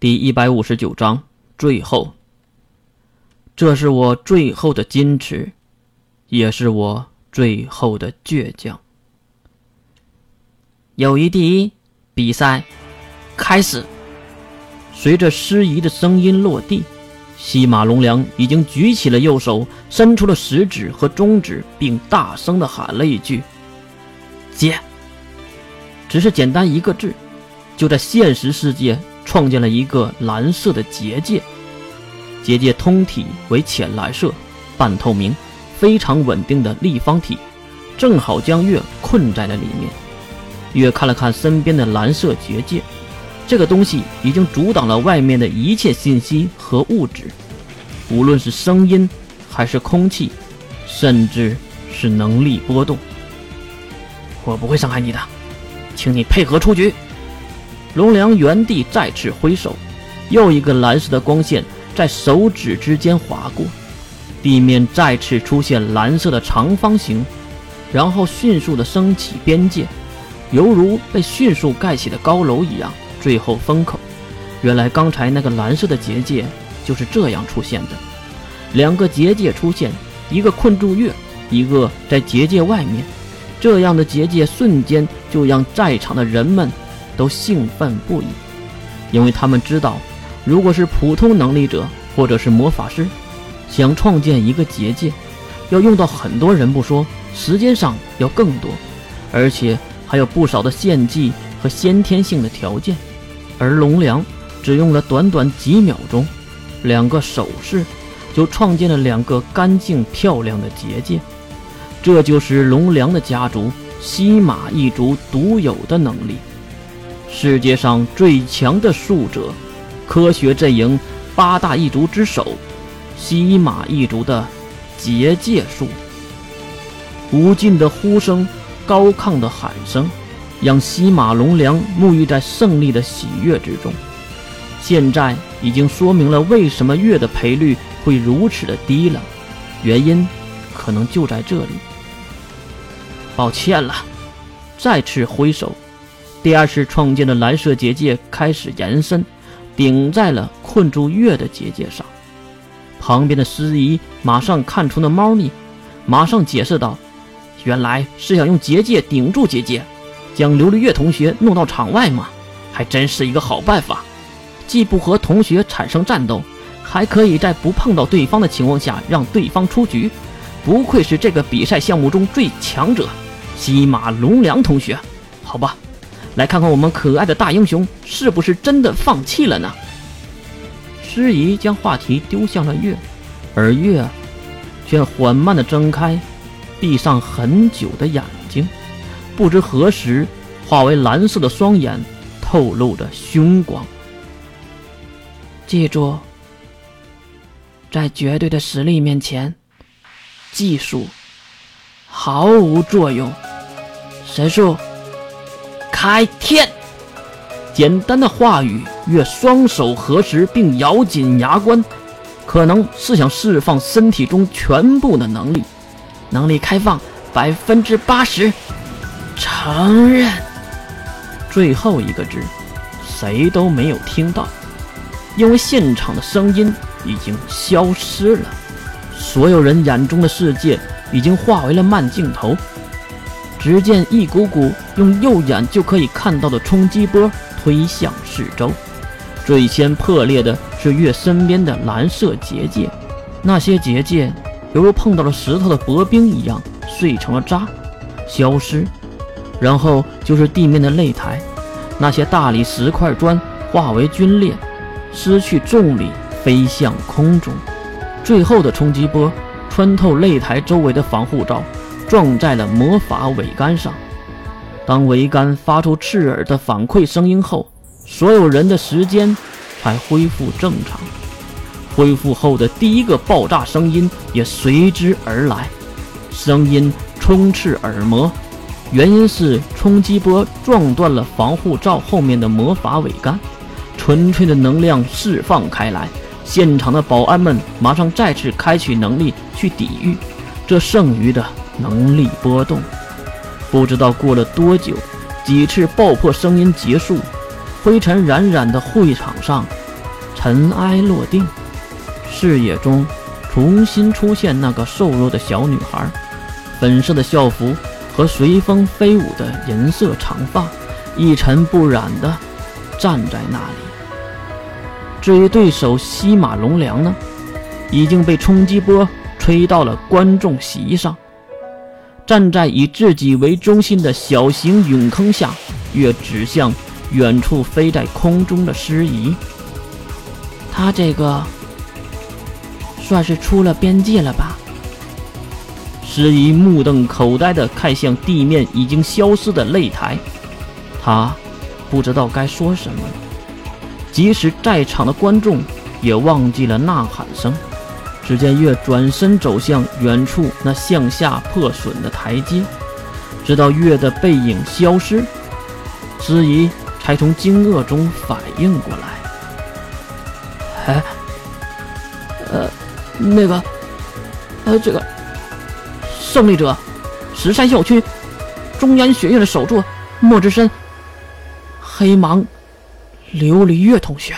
第一百五十九章最后。这是我最后的矜持，也是我最后的倔强。友谊第一，比赛开始。随着师仪的声音落地，西马龙良已经举起了右手，伸出了食指和中指，并大声的喊了一句：“接。”只是简单一个字，就在现实世界创建了一个蓝色的结界。结界通体为浅蓝色、半透明、非常稳定的立方体，正好将月困在了里面。月看了看身边的蓝色结界，这个东西已经阻挡了外面的一切信息和物质，无论是声音，还是空气，甚至是能力波动。我不会伤害你的，请你配合出局。龙良原地再次挥手，又一个蓝色的光线。在手指之间划过，地面再次出现蓝色的长方形，然后迅速的升起边界，犹如被迅速盖起的高楼一样。最后封口，原来刚才那个蓝色的结界就是这样出现的。两个结界出现，一个困住月，一个在结界外面。这样的结界瞬间就让在场的人们都兴奋不已，因为他们知道。如果是普通能力者或者是魔法师，想创建一个结界，要用到很多人不说，时间上要更多，而且还有不少的献祭和先天性的条件。而龙良只用了短短几秒钟，两个手势就创建了两个干净漂亮的结界。这就是龙良的家族西马一族独有的能力，世界上最强的术者。科学阵营八大一族之首，西马一族的结界术。无尽的呼声，高亢的喊声，让西马龙良沐浴在胜利的喜悦之中。现在已经说明了为什么月的赔率会如此的低了，原因可能就在这里。抱歉了，再次挥手，第二次创建的蓝色结界开始延伸。顶在了困住月的结界上，旁边的司仪马上看出了猫腻，马上解释道：“原来是想用结界顶住结界，将琉璃月同学弄到场外吗？还真是一个好办法，既不和同学产生战斗，还可以在不碰到对方的情况下让对方出局。不愧是这个比赛项目中最强者，西马龙良同学。好吧。”来看看我们可爱的大英雄是不是真的放弃了呢？师仪将话题丢向了月，而月却缓慢地睁开闭上很久的眼睛，不知何时化为蓝色的双眼，透露着凶光。记住，在绝对的实力面前，技术毫无作用。神术。开天！简单的话语，越双手合十，并咬紧牙关，可能是想释放身体中全部的能力。能力开放百分之八十，承认。最后一个字，谁都没有听到，因为现场的声音已经消失了，所有人眼中的世界已经化为了慢镜头。只见一股股用右眼就可以看到的冲击波推向四周，最先破裂的是月身边的蓝色结界，那些结界犹如碰到了石头的薄冰一样碎成了渣，消失。然后就是地面的擂台，那些大理石块砖化为皲裂，失去重力飞向空中。最后的冲击波穿透擂台周围的防护罩。撞在了魔法桅杆上。当桅杆发出刺耳的反馈声音后，所有人的时间才恢复正常。恢复后的第一个爆炸声音也随之而来，声音充斥耳膜，原因是冲击波撞断了防护罩后面的魔法桅杆，纯粹的能量释放开来。现场的保安们马上再次开启能力去抵御这剩余的。能力波动，不知道过了多久，几次爆破声音结束，灰尘冉冉的会场上尘埃落定，视野中重新出现那个瘦弱的小女孩，粉色的校服和随风飞舞的银色长发，一尘不染的站在那里。至于对手西马龙良呢，已经被冲击波吹到了观众席上，站在以自己为中心的小型陨坑下，越指向远处飞在空中的诗仪。他这个算是出了边界了吧？诗仪目瞪口呆地看向地面已经消失的擂台，他不知道该说什么了。即使在场的观众也忘记了呐喊声。只见月转身走向远处那向下破损的台阶，直到月的背影消失，诗仪才从惊愕中反应过来。哎，呃，那个，呃，这个胜利者，石山校区中央学院的首座莫之深，黑芒琉璃月同学。